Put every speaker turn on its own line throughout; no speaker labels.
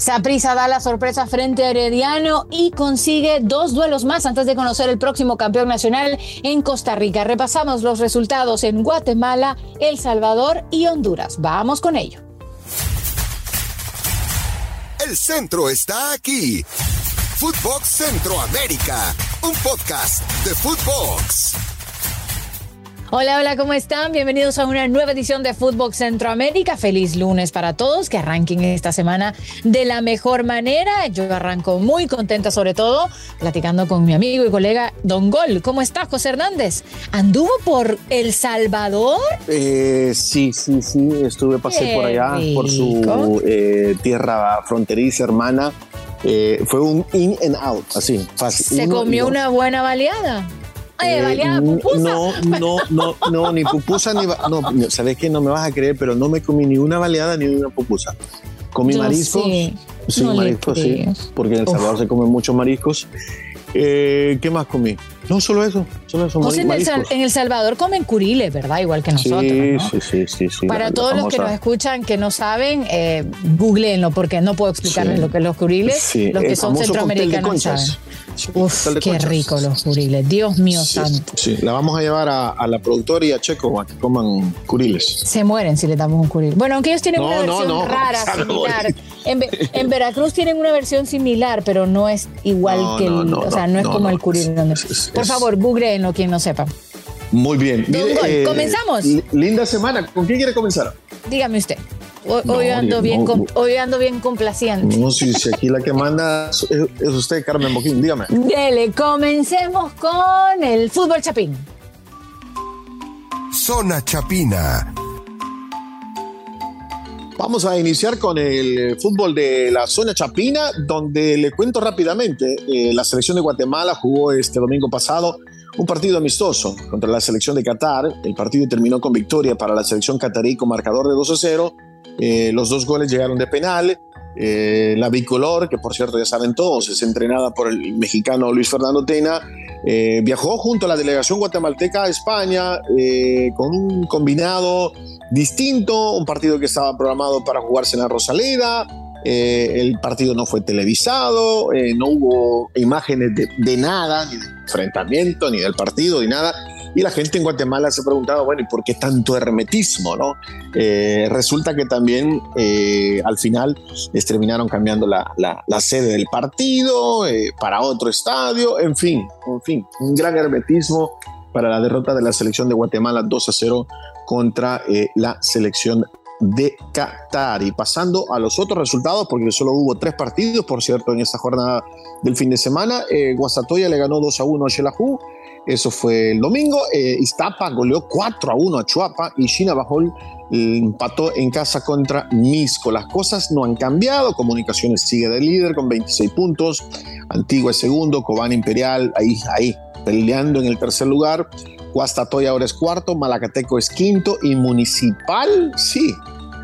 Saprisa da la sorpresa frente a Herediano y consigue dos duelos más antes de conocer el próximo campeón nacional en Costa Rica. Repasamos los resultados en Guatemala, El Salvador y Honduras. Vamos con ello.
El centro está aquí. Footbox Centroamérica, un podcast de Footbox.
Hola, hola, ¿cómo están? Bienvenidos a una nueva edición de Fútbol Centroamérica. Feliz lunes para todos, que arranquen esta semana de la mejor manera. Yo arranco muy contenta, sobre todo, platicando con mi amigo y colega Don Gol. ¿Cómo estás, José Hernández? ¿Anduvo por El Salvador?
Eh, sí, sí, sí, estuve, pasé por allá, por su eh, tierra fronteriza, hermana. Eh, fue un in and out, así, fácil.
¿Se comió una buena baleada?
Eh, no, no, no, no, ni pupusa ni. No, sabes que no me vas a creer, pero no me comí ni una baleada ni una pupusa. Comí mariscos. Sí, sí mariscos, sí. Porque en El Salvador se comen muchos mariscos. Eh, ¿Qué más comí? No, solo eso. Solo eso
José, en, el en, el Salvador comen curiles, ¿verdad? Igual que nosotros.
Sí, sí, sí, sí,
Para todos los que nos escuchan que no saben, eh, googleenlo porque no puedo explicarles lo que es los curiles. los que son centroamericanos saben. Uf, qué rico los curiles. Dios mío santo.
Sí, la vamos a llevar a, la productora y a Checo a que coman curiles.
Se mueren si le damos un curil. Bueno, aunque ellos tienen una versión rara, similar. En, Veracruz tienen una versión similar, pero no es igual que el, o sea, no, es como el curil. Por favor, googleenlo quien no sepa.
Muy bien.
Eh, ¿Comenzamos?
Linda semana. ¿Con quién quiere comenzar?
Dígame usted. Hoy, ando, bien, hoy ando bien complaciente.
No, si, si aquí la que manda es, usted, Carmen Boquín, dígame.
Dele, comencemos con el fútbol chapín.
Zona Chapina.
Vamos a iniciar con el fútbol de la zona chapina, donde le cuento rápidamente, eh, la selección de Guatemala jugó este domingo pasado un partido amistoso contra la selección de Qatar. El partido terminó con victoria para la selección catarí con marcador de 2 a 0 eh, los dos goles llegaron de penal. Eh, la bicolor, que por cierto ya saben todos, es entrenada por el mexicano Luis Fernando Tena, eh, viajó junto a la delegación guatemalteca a España con un combinado distinto, un partido que estaba programado para jugarse en la Rosaleda. el partido no fue televisado, no hubo imágenes de nada, ni de enfrentamiento, ni del partido, ni nada y la gente en Guatemala se preguntaba, bueno, ¿y por qué tanto hermetismo? No? Eh, resulta que también eh, al final les terminaron cambiando la, la, sede del partido eh, para otro estadio, en fin, en fin, un gran hermetismo para la derrota de la selección de Guatemala 2 a 0 contra la selección de Qatar. Y pasando a los otros resultados, porque solo hubo tres partidos, por cierto, en esta jornada del fin de semana. Guasatoya le ganó 2 a 1 a Xelajú. Eso fue el domingo. Eh, Iztapa goleó 4 a 1 a Chuapa y China Bajol empató en casa contra Misco. Las cosas no han cambiado. Comunicaciones sigue de líder con 26 puntos. Antigua es segundo. Cobán Imperial ahí, ahí, peleando en el tercer lugar. Guastatoy ahora es cuarto. Malacateco es quinto. Y Municipal, sí.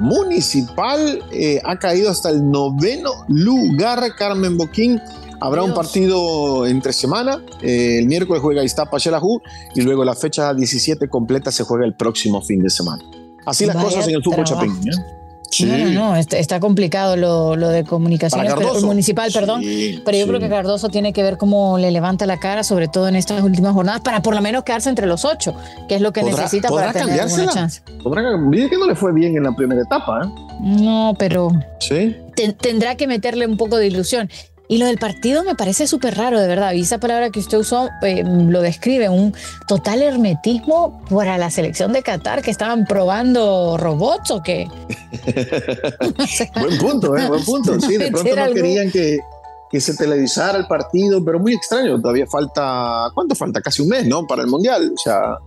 Municipal eh, ha caído hasta el noveno lugar. Carmen Boquín Habrá un partido entre semana. Eh, el miércoles juega Iztapa Xelajú y luego la fecha 17 completa se juega el próximo fin de semana. Así las cosas en el fútbol chapín. ¿eh?
Sí. No, no, no, está, complicado lo, de comunicaciones municipal, perdón. pero yo creo que Cardoso tiene que ver cómo le levanta la cara, sobre todo en estas últimas jornadas, para por lo menos quedarse entre los ocho, que es lo que necesita para tener alguna chance.
¿Podrá, que no le fue bien en la primera etapa. ¿eh?
No, pero ¿Sí? tendrá que meterle un poco de ilusión. Y lo del partido me parece súper raro, de verdad. Y esa palabra que usted usó eh, lo describe, un total hermetismo para la selección de Qatar, que estaban probando robots o qué.
buen punto, ¿eh? buen punto. Sí, de pronto no querían que, que se televisara el partido, pero muy extraño. Todavía falta, ¿cuánto falta? Casi un mes, ¿no? Para el Mundial. O sea,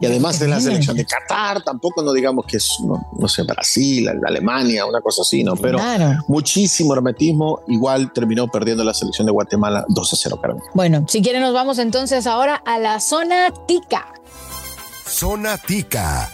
y además de la selección de Qatar, tampoco no digamos que es, no, sé, Brasil, Alemania, una cosa así, ¿no? Pero muchísimo hermetismo, igual terminó perdiendo la selección de Guatemala 2 a 0, Carmen.
Bueno, si quieren nos vamos entonces ahora a la zona tica.
Zona tica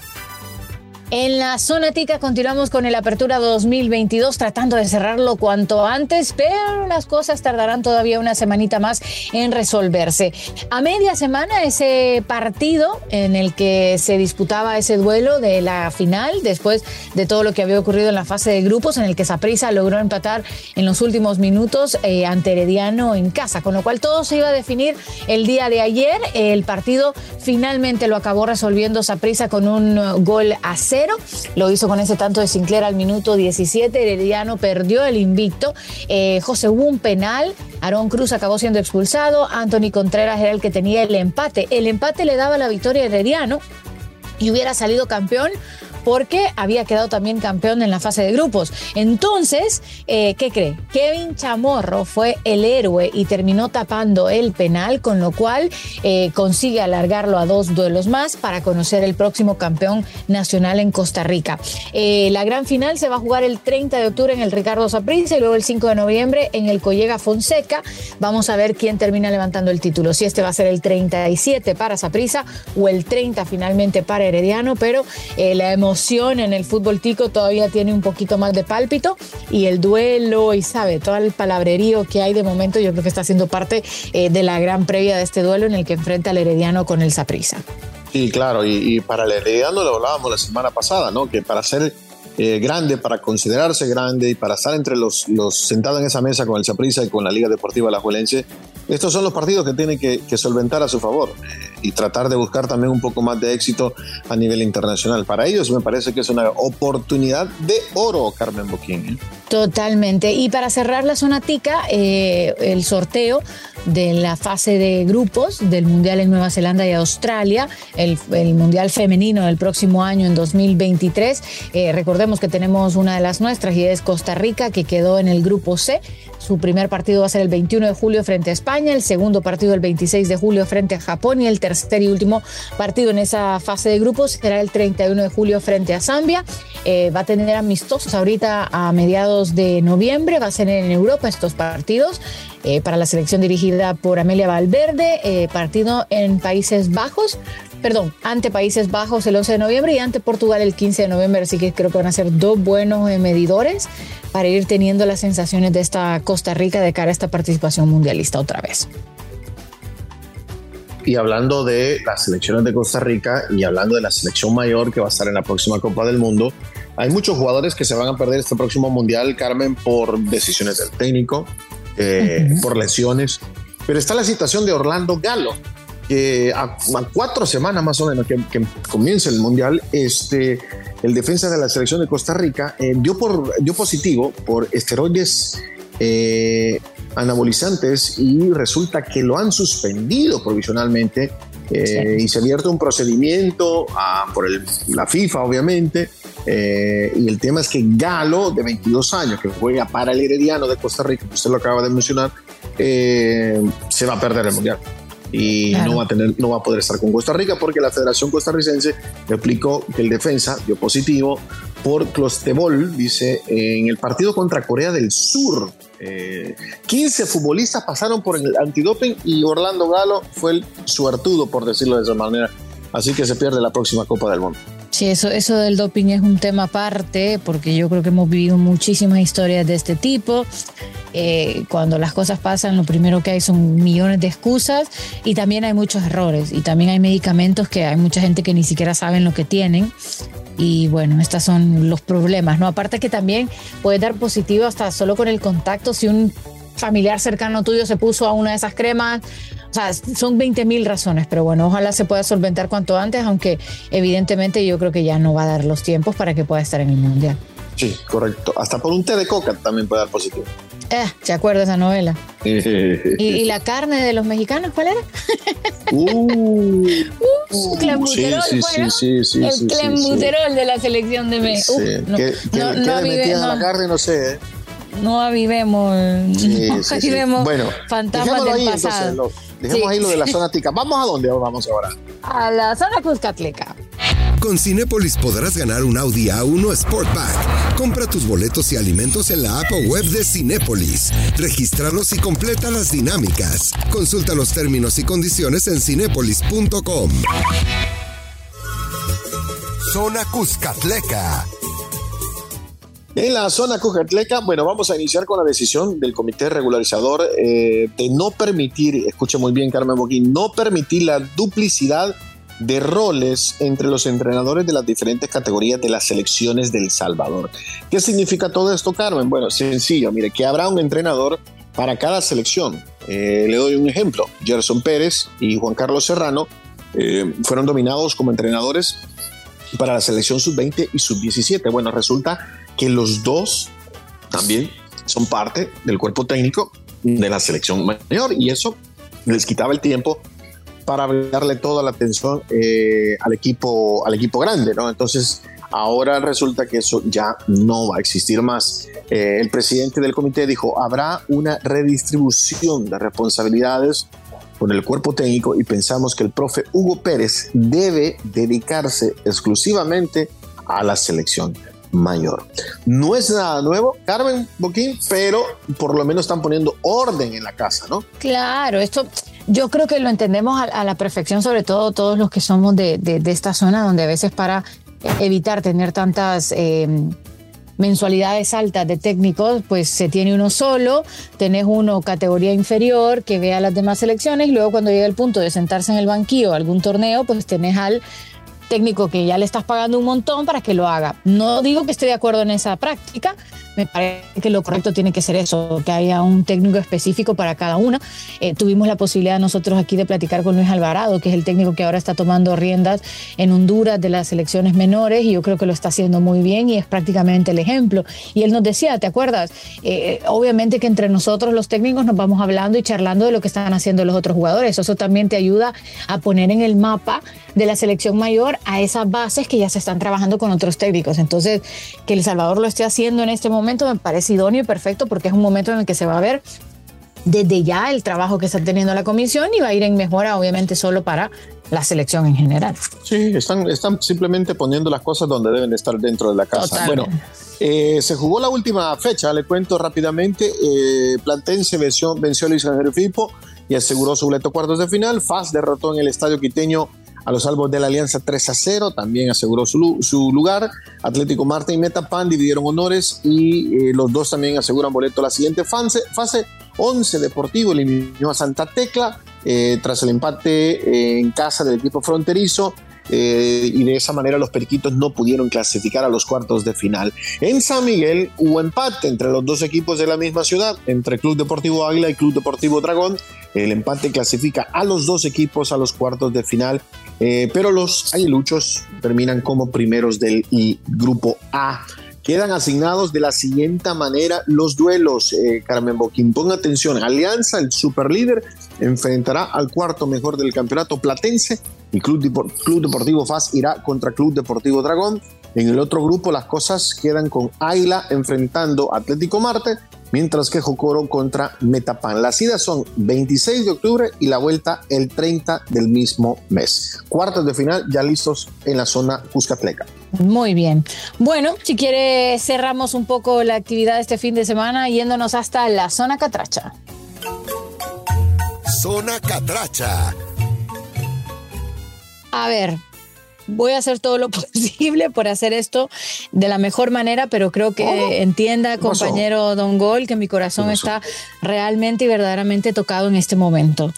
En la zona tica continuamos con el Apertura 2022 tratando de cerrarlo cuanto antes, pero las cosas tardarán todavía una semanita más en resolverse. A media semana ese partido en el que se disputaba ese duelo de la final, después de todo lo que había ocurrido en la fase de grupos, en el que Saprissa logró empatar en los últimos minutos eh, ante Herediano en casa, con lo cual todo se iba a definir el día de ayer. El partido finalmente lo acabó resolviendo Saprissa con un gol a cero lo hizo con ese tanto de Sinclair al minuto 17. Herediano perdió el invicto. Eh, José hubo un penal. Aarón Cruz acabó siendo expulsado. Anthony Contreras era el que tenía el empate. El empate le daba la victoria a Herediano y hubiera salido campeón porque había quedado también campeón en la fase de grupos. Entonces, eh, ¿qué cree? Kevin Chamorro fue el héroe y terminó tapando el penal, con lo cual eh, consigue alargarlo a dos duelos más para conocer el próximo campeón nacional en Costa Rica. Eh, la gran final se va a jugar el 30 de octubre en el Ricardo Saprissa y luego el 5 de noviembre en el Collega Fonseca. Vamos a ver quién termina levantando el título, si este va a ser el 37 para Saprissa o el 30 finalmente para Herediano, pero la emoción en el fútbol tico todavía tiene un poquito más de pálpito y el duelo y sabe, todo el palabrerío que hay de momento yo creo que está siendo parte eh, de la gran previa de este duelo en el que enfrenta al Herediano con el Saprisa.
Sí, claro, y, para el Herediano lo hablábamos la semana pasada, ¿no? Que para ser eh, grande, para considerarse grande y para estar entre los, los sentados en esa mesa con el Saprissa y con la Liga Deportiva La Juelense, estos son los partidos que tienen que, solventar a su favor y tratar de buscar también un poco más de éxito a nivel internacional. Para ellos me parece que es una oportunidad de oro, Carmen Boquín. ¿eh?
Totalmente. Y para cerrar la zona tica, eh, el sorteo de la fase de grupos del Mundial en Nueva Zelanda y Australia, el, Mundial femenino del próximo año en 2023. recordemos que tenemos una de las nuestras y es Costa Rica, que quedó en el grupo C. Su primer partido va a ser el 21 de julio frente a España, el segundo partido el 26 de julio frente a Japón y el tercer y último partido en esa fase de grupos será el 31 de julio frente a Zambia. Eh, va a tener amistosos ahorita a mediados de noviembre, va a ser en Europa estos partidos. Eh, para la selección dirigida por Amelia Valverde, eh, partido en Países Bajos, perdón, ante Países Bajos el 11 de noviembre y ante Portugal el 15 de noviembre, así que creo que van a ser dos buenos medidores para ir teniendo las sensaciones de esta Costa Rica de cara a esta participación mundialista otra vez.
Y hablando de las selecciones de Costa Rica y hablando de la selección mayor que va a estar en la próxima Copa del Mundo, hay muchos jugadores que se van a perder este próximo Mundial, Carmen, por decisiones del técnico, eh, por lesiones. Pero está la situación de Orlando Galo, que a, cuatro semanas más o menos que, que comience el Mundial, este, el defensa de la selección de Costa Rica, eh, dio, por, dio positivo por esteroides eh, anabolizantes y resulta que lo han suspendido provisionalmente eh, y se abierto un procedimiento ah, por la FIFA, obviamente. y el tema es que Galo, de 22 años, que juega para el Herediano de Costa Rica, que usted lo acaba de mencionar, se va a perder el mundial y no va a tener, no va a poder estar con Costa Rica porque la Federación Costarricense le explicó que el defensa dio positivo por Clostebol, dice, en el partido contra Corea del Sur. 15 eh, futbolistas pasaron por el antidoping y Orlando Galo fue el suertudo, por decirlo de esa manera. Así que se pierde la próxima Copa del Mundo.
Sí, eso, eso del doping es un tema aparte, porque yo creo que hemos vivido muchísimas historias de este tipo. Eh, cuando las cosas pasan, lo primero que hay son millones de excusas y también hay muchos errores. Y también hay medicamentos que hay mucha gente que ni siquiera saben lo que tienen. Y bueno, estos son los problemas, ¿no? Aparte que también puede dar positivo hasta solo con el contacto. Si un familiar cercano tuyo se puso a una de esas cremas, o sea, son 20 mil razones, pero bueno, ojalá se pueda solventar cuanto antes, aunque evidentemente yo creo que ya no va a dar los tiempos para que pueda estar en el Mundial.
Sí, correcto. Hasta por un té de coca también puede dar positivo.
Eh, ¿se acuerda esa novela? ¿Y, la carne de los mexicanos cuál era?
Uh,
uh clembuterol, sí, sí, sí, sí, El clembuterol de la selección de México.
no, ¿Qué, no, no, no, la carne? No sé, ¿eh?
no avivemos, no avivemos bueno, fantasmas del
ahí,
pasado.
dejemos ahí lo de la zona tica. ¿Vamos a dónde vamos ahora?
A la zona Cuscatleca.
Con Cinépolis podrás ganar un Audi A1 Sportback. Compra tus boletos y alimentos en la app o web de Cinépolis. Regístralos y completa las dinámicas. Consulta los términos y condiciones en cinépolis.com. Zona Cuscatleca.
En la zona Cuscatleca, bueno, vamos a iniciar con la decisión del comité regularizador eh, de no permitir, escuche muy bien Carmen Boquín, no permitir la duplicidad de roles entre los entrenadores de las diferentes categorías de las selecciones del Salvador. ¿Qué significa todo esto, Carmen? Bueno, sencillo, mire, que habrá un entrenador para cada selección. Eh, le doy un ejemplo. Gerson Pérez y Juan Carlos Serrano eh, fueron dominados como entrenadores para la selección sub-20 y sub-17. Bueno, resulta que los dos también son parte del cuerpo técnico de la selección mayor y eso les quitaba el tiempo para darle toda la atención eh, al, equipo, al equipo grande, ¿no? Entonces, ahora resulta que eso ya no va a existir más. Eh, el presidente del comité dijo, habrá una redistribución de responsabilidades con el cuerpo técnico y pensamos que el profe Hugo Pérez debe dedicarse exclusivamente a la selección mayor. No es nada nuevo, Carmen Boquín, pero por lo menos están poniendo orden en la casa, ¿no?
Claro, esto yo creo que lo entendemos a, la perfección, sobre todo todos los que somos de, esta zona, donde a veces para evitar tener tantas... Em, mensualidades altas de técnicos, pues se tiene uno solo, tenés uno categoría inferior que vea las demás selecciones y luego cuando llega el punto de sentarse en el banquillo algún torneo, pues tenés al técnico que ya le estás pagando un montón para que lo haga. No digo que esté de acuerdo en esa práctica, me parece que lo correcto tiene que ser eso, que haya un técnico específico para cada una. Eh, tuvimos la posibilidad nosotros aquí de platicar con Luis Alvarado, que es el técnico que ahora está tomando riendas en Honduras de las selecciones menores y yo creo que lo está haciendo muy bien y es prácticamente el ejemplo. Y él nos decía, ¿te acuerdas? Eh, obviamente que entre nosotros los técnicos nos vamos hablando y charlando de lo que están haciendo los otros jugadores. Eso también te ayuda a poner en el mapa de la selección mayor a esas bases que ya se están trabajando con otros técnicos. Entonces, que El Salvador lo esté haciendo en este momento me parece idóneo y perfecto porque es un momento en el que se va a ver desde ya el trabajo que está teniendo la comisión y va a ir en mejora, obviamente, solo para la selección en general.
Sí, están, están simplemente poniendo las cosas donde deben estar dentro de la casa. Bueno, eh, se jugó la última fecha, le cuento rápidamente. Eh, Plantense venció, venció a Luis Ángel Fipo y aseguró su boleto cuartos de final. FAS derrotó en el estadio quiteño a los salvos de la Alianza 3 a 0, también aseguró su, su lugar. Atlético Marte y Metapan dividieron honores y eh, los dos también aseguran boleto a la siguiente fase. fase 11 Deportivo eliminó a Santa Tecla eh, tras el empate en casa del equipo fronterizo. Eh, y de esa manera los periquitos no pudieron clasificar a los cuartos de final. En San Miguel hubo empate entre los dos equipos de la misma ciudad, entre Club Deportivo Águila y Club Deportivo Dragón. El empate clasifica a los dos equipos a los cuartos de final eh, pero los aguiluchos terminan como primeros del grupo A. Quedan asignados de la siguiente manera los duelos, eh, Carmen Boquín. Ponga atención, Alianza, el superlíder, enfrentará al cuarto mejor del campeonato platense y Club, Club Deportivo FAS irá contra Club Deportivo Dragón. En el otro grupo las cosas quedan con Águila enfrentando Atlético Marte mientras que Jocoro contra Metapan. Las idas son 26 de octubre y la vuelta el 30 del mismo mes. Cuartos de final ya listos en la zona Cuscatleca.
Muy bien. Bueno, si quiere cerramos un poco la actividad de este fin de semana yéndonos hasta la zona Catracha.
Zona Catracha.
A ver, voy a hacer todo lo posible por hacer esto de la mejor manera, pero creo que entienda, compañero Don Gol, que mi corazón está realmente y verdaderamente tocado en este momento.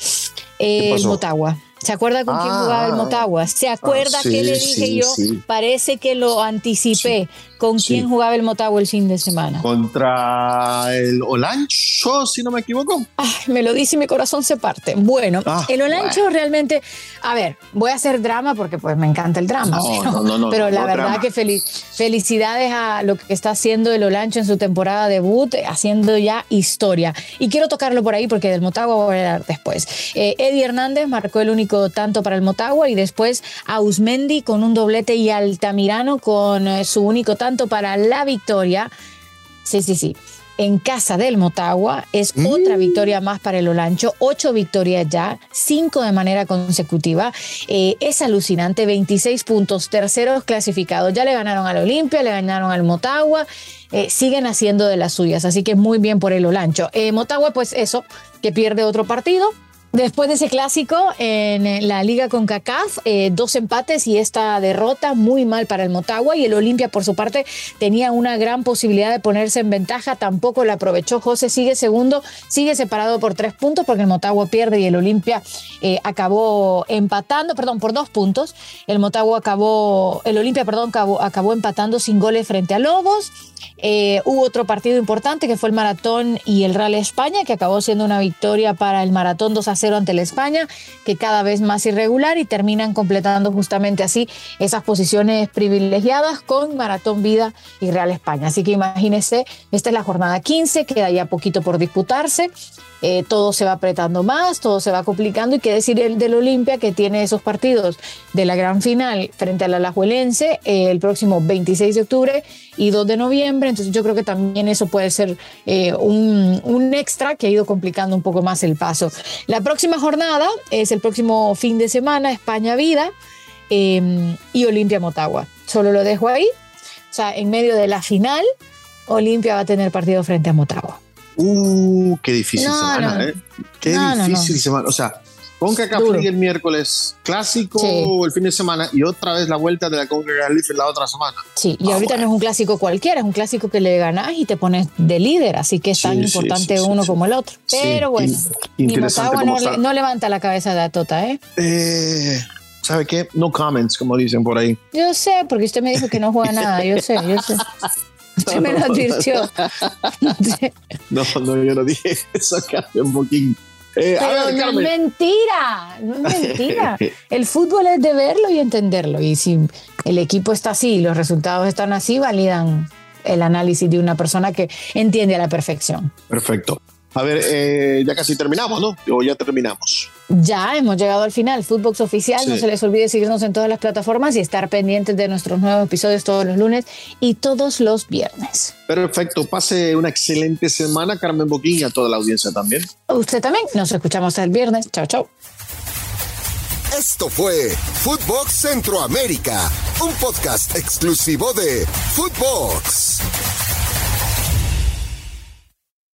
El Motagua. ¿Se acuerda con quién jugaba el ah. Motagua? ¿Se acuerda ah, que le dije yo? Parece que lo anticipé. ¿Con quién jugaba el Motagua el fin de semana?
Contra el Olancho, si no me equivoco.
Ay, me lo dice y mi corazón se parte. Bueno, ah, el Olancho realmente, a ver, voy a hacer drama porque pues me encanta el drama. No, no, no, pero la verdad que felicidades a lo que está haciendo el Olancho en su temporada debut, haciendo ya historia. Y quiero tocarlo por ahí porque del Motagua voy a hablar después. Eh, Eddie Hernández marcó el único tanto para el Motagua y después Ausmendi con un doblete y Altamirano con eh, su único tanto tanto para la victoria. Sí, sí, sí. En casa del Motagua es mm. otra victoria más para el Olancho, ocho victorias ya, cinco de manera consecutiva. Eh, es alucinante, 26 puntos, terceros clasificados. Ya le ganaron al Olimpia, le ganaron al Motagua, eh, siguen haciendo de las suyas, así que muy bien por el Olancho. Eh, Motagua, pues eso, que pierde otro partido, Después de ese clásico en la liga con CACAF, eh, dos empates y esta derrota muy mal para el Motagua y el Olimpia por su parte tenía una gran posibilidad de ponerse en ventaja, tampoco la aprovechó. José sigue segundo, sigue separado por tres puntos porque el Motagua pierde y el Olimpia eh, acabó empatando, perdón, por dos puntos. El Motagua acabó, el Olimpia, perdón, acabó, acabó empatando sin goles frente a Lobos. Eh, hubo otro partido importante que fue el Maratón y el Real España, que acabó siendo una victoria para el Maratón 2 a 0 ante la España, que cada vez más irregular y terminan completando justamente así esas posiciones privilegiadas con Maratón Vida y Real España. Así que imagínense, esta es la jornada 15, queda ya poquito por disputarse. Eh, todo se va apretando más, todo se va complicando y qué decir el del Olimpia que tiene esos partidos de la gran final frente al Alajuelense eh, el próximo 26 de octubre y 2 de noviembre, entonces yo creo que también eso puede ser eh, un, un, extra que ha ido complicando un poco más el paso. La próxima jornada es el próximo fin de semana, España Vida y Olimpia Motagua. Solo lo dejo ahí, o sea, en medio de la final, Olimpia va a tener partido frente a Motagua.
Uh, qué difícil semana, ¿eh? Qué difícil semana. O sea, League el miércoles, clásico el fin de semana y otra vez la vuelta de la League la otra semana.
Sí, y ah, ahorita no es un clásico cualquiera, es un clásico que le ganas y te pones de líder, así que es tan importante uno como el otro. Pero bueno, mi Motagua no, levanta la cabeza de Atota, ¿eh?
Eh, ¿Sabe qué? No comments, como dicen por ahí.
Yo sé, porque usted me dijo que no juega nada, yo sé, yo sé. Usted me lo advirtió.
no, no, yo no dije eso, Carmen Boquín.
Eh, Pero no es mentira, no es mentira. El fútbol es de verlo y entenderlo. Y si el equipo está así y los resultados están así, validan el análisis de una persona que entiende a la perfección.
Perfecto. A ver, eh, ya casi terminamos, ¿no? O ya terminamos.
Ya hemos llegado al final. Footbox Oficial. No se les olvide seguirnos en todas las plataformas y estar pendientes de nuestros nuevos episodios todos los lunes y todos los viernes.
Perfecto. Pase una excelente semana, Carmen Boquín, y a toda la audiencia también.
Usted también. Nos escuchamos el viernes. Chao, chao.
Esto fue Footbox Centroamérica, un podcast exclusivo de Footbox.